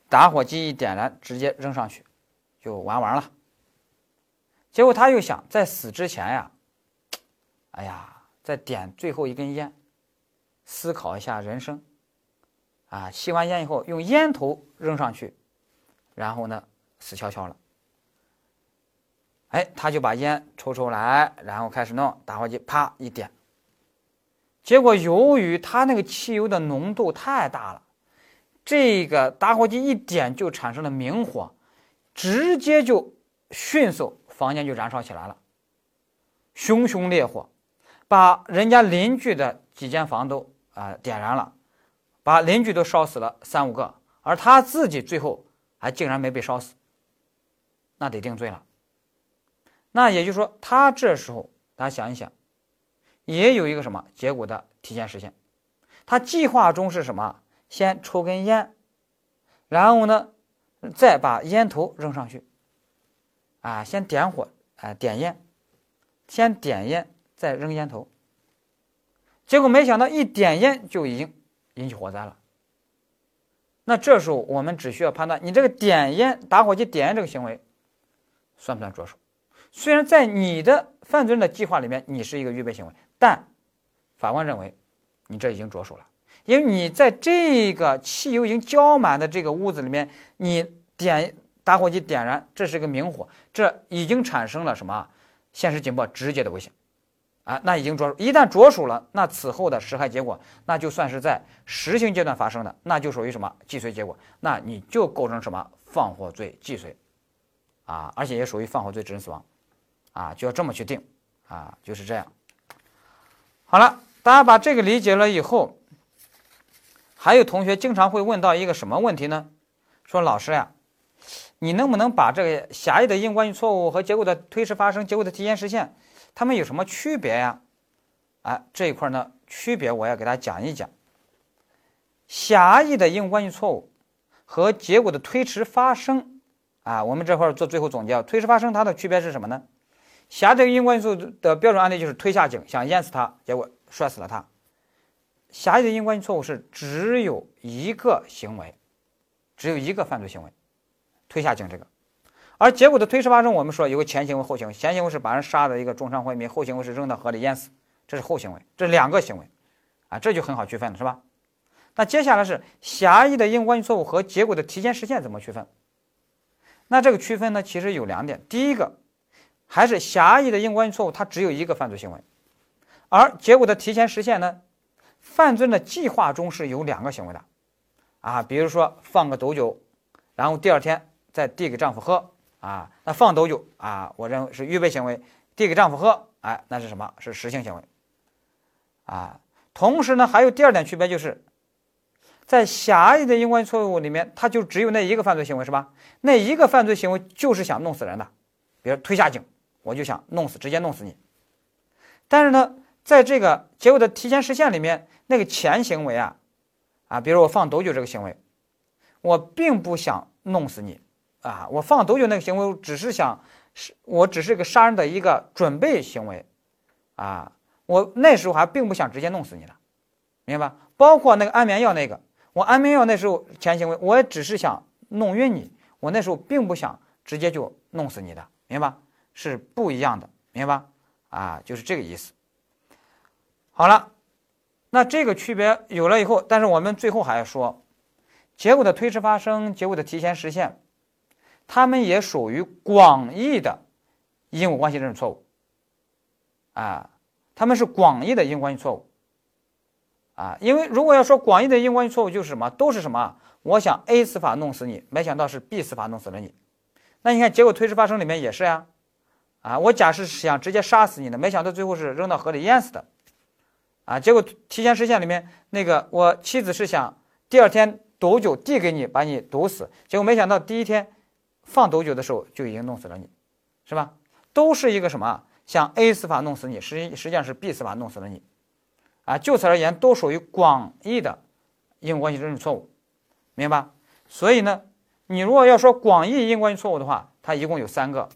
打火机一点燃，直接扔上去。就玩完了。结果他又想在死之前呀，(tsk) 哎呀，再点最后一根烟，思考一下人生。啊，吸完烟以后用烟头扔上去，然后呢死翘翘了。哎，他就把烟抽出来，然后开始弄打火机，啪一点。结果由于他那个汽油的浓度太大了，这个打火机一点就产生了明火。直接就迅速房间就燃烧起来了，熊熊烈火，把人家邻居的几间房都啊点燃了，把邻居都烧死了三五个，而他自己最后还竟然没被烧死，那得定罪了。那也就是说，他这时候大家想一想，也有一个什么结果的提前实现，他计划中是什么？先抽根烟，然后呢？再把烟头扔上去，啊，先点火，啊，点烟，先点烟，再扔烟头。结果没想到一点烟就已经引起火灾了。那这时候我们只需要判断，你这个点烟打火机点烟这个行为算不算着手？虽然在你的犯罪人的计划里面，你是一个预备行为，但法官认为你这已经着手了。因为你在这个汽油已经浇满的这个屋子里面，你点打火机点燃，这是个明火，这已经产生了什么？现实警报直接的危险，啊，那已经着，一旦着手了，那此后的实害结果，那就算是在实行阶段发生的，那就属于什么？既遂结果，那你就构成什么？放火罪既遂，啊，而且也属于放火罪致人死亡，啊，就要这么去定，啊，就是这样。好了，大家把这个理解了以后。还有同学经常会问到一个什么问题呢？说老师呀，你能不能把这个狭义的因果关系错误和结果的推迟发生、结果的提前实现，它们有什么区别呀？哎，这一块呢，区别我要给大家讲一讲。狭义的因果关系错误和结果的推迟发生，啊，我们这块做最后总结，推迟发生它的区别是什么呢？狭义的因果关系错误的标准案例就是推下井想淹死他，结果摔死了他。狭义的因果关系错误是只有一个行为，只有一个犯罪行为，推下井这个，而结果的推迟发生，我们说有个前行为、后行为，前行为是把人杀的一个重伤昏迷，后行为是扔到河里淹死，这是后行为，这两个行为，啊，这就很好区分了，是吧？那接下来是狭义的因果关系错误和结果的提前实现怎么区分？那这个区分呢，其实有两点，第一个还是狭义的因果关系错误，它只有一个犯罪行为，而结果的提前实现呢？犯罪的计划中是有两个行为的，啊，比如说放个毒酒，然后第二天再递给丈夫喝，啊，那放斗酒啊，我认为是预备行为，递给丈夫喝，哎，那是什么？是实行行为，啊，同时呢，还有第二点区别就是，在狭义的因果错误里面，它就只有那一个犯罪行为，是吧？那一个犯罪行为就是想弄死人的，比如推下井，我就想弄死，直接弄死你，但是呢。在这个结果的提前实现里面，那个前行为啊，啊，比如我放斗酒这个行为，我并不想弄死你，啊，我放毒酒那个行为只是想，是我只是个杀人的一个准备行为，啊，我那时候还并不想直接弄死你的，明白吧？包括那个安眠药那个，我安眠药那时候前行为，我也只是想弄晕你，我那时候并不想直接就弄死你的，明白吧？是不一样的，明白吧？啊，就是这个意思。好了，那这个区别有了以后，但是我们最后还要说，结果的推迟发生，结果的提前实现，它们也属于广义的因果关系认识错误。啊，他们是广义的因果关系错误。啊，因为如果要说广义的因果关系错误，就是什么，都是什么？我想 A 死法弄死你，没想到是 B 死法弄死了你。那你看结果推迟发生里面也是呀。啊，我假设想直接杀死你的，没想到最后是扔到河里淹死的。啊，结果提前实现里面那个，我妻子是想第二天毒酒递给你，把你毒死，结果没想到第一天放毒酒的时候就已经弄死了你，是吧？都是一个什么？像 A 死法弄死你，实际实际上是 B 死法弄死了你，啊，就此而言都属于广义的因果关系认识错误，明白？所以呢，你如果要说广义因果关系错误的话，它一共有三个，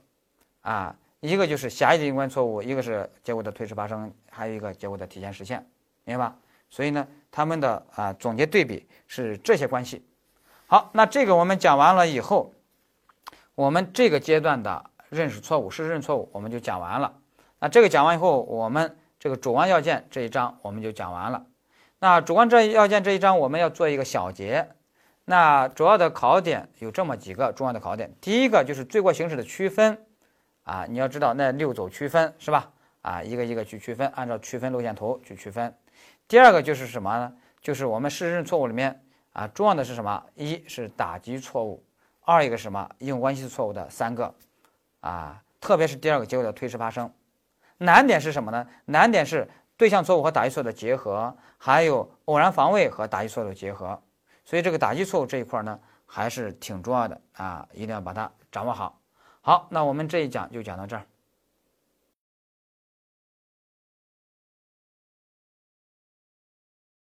啊，一个就是狭义的因果关系错误，一个是结果的推迟发生，还有一个结果的提前实现，明白吧？所以呢，他们的啊总结对比是这些关系。好，那这个我们讲完了以后，我们这个阶段的认识错误、事实认错误我们就讲完了。那这个讲完以后，我们这个主观要件这一章我们就讲完了。那主观这要件这一章我们要做一个小结。那主要的考点有这么几个重要的考点。第一个就是罪过形式的区分，啊，你要知道那六组区分是吧？啊，一个一个去区分，按照区分路线图去区分。第二个就是什么呢？就是我们事实认错误里面啊，重要的是什么？一是打击错误，二一个什么？因果关系错误的三个，啊，特别是第二个结果的推迟发生。难点是什么呢？难点是对象错误和打击错误的结合，还有偶然防卫和打击错误的结合。所以这个打击错误这一块呢，还是挺重要的啊，一定要把它掌握好。好，那我们这一讲就讲到这儿。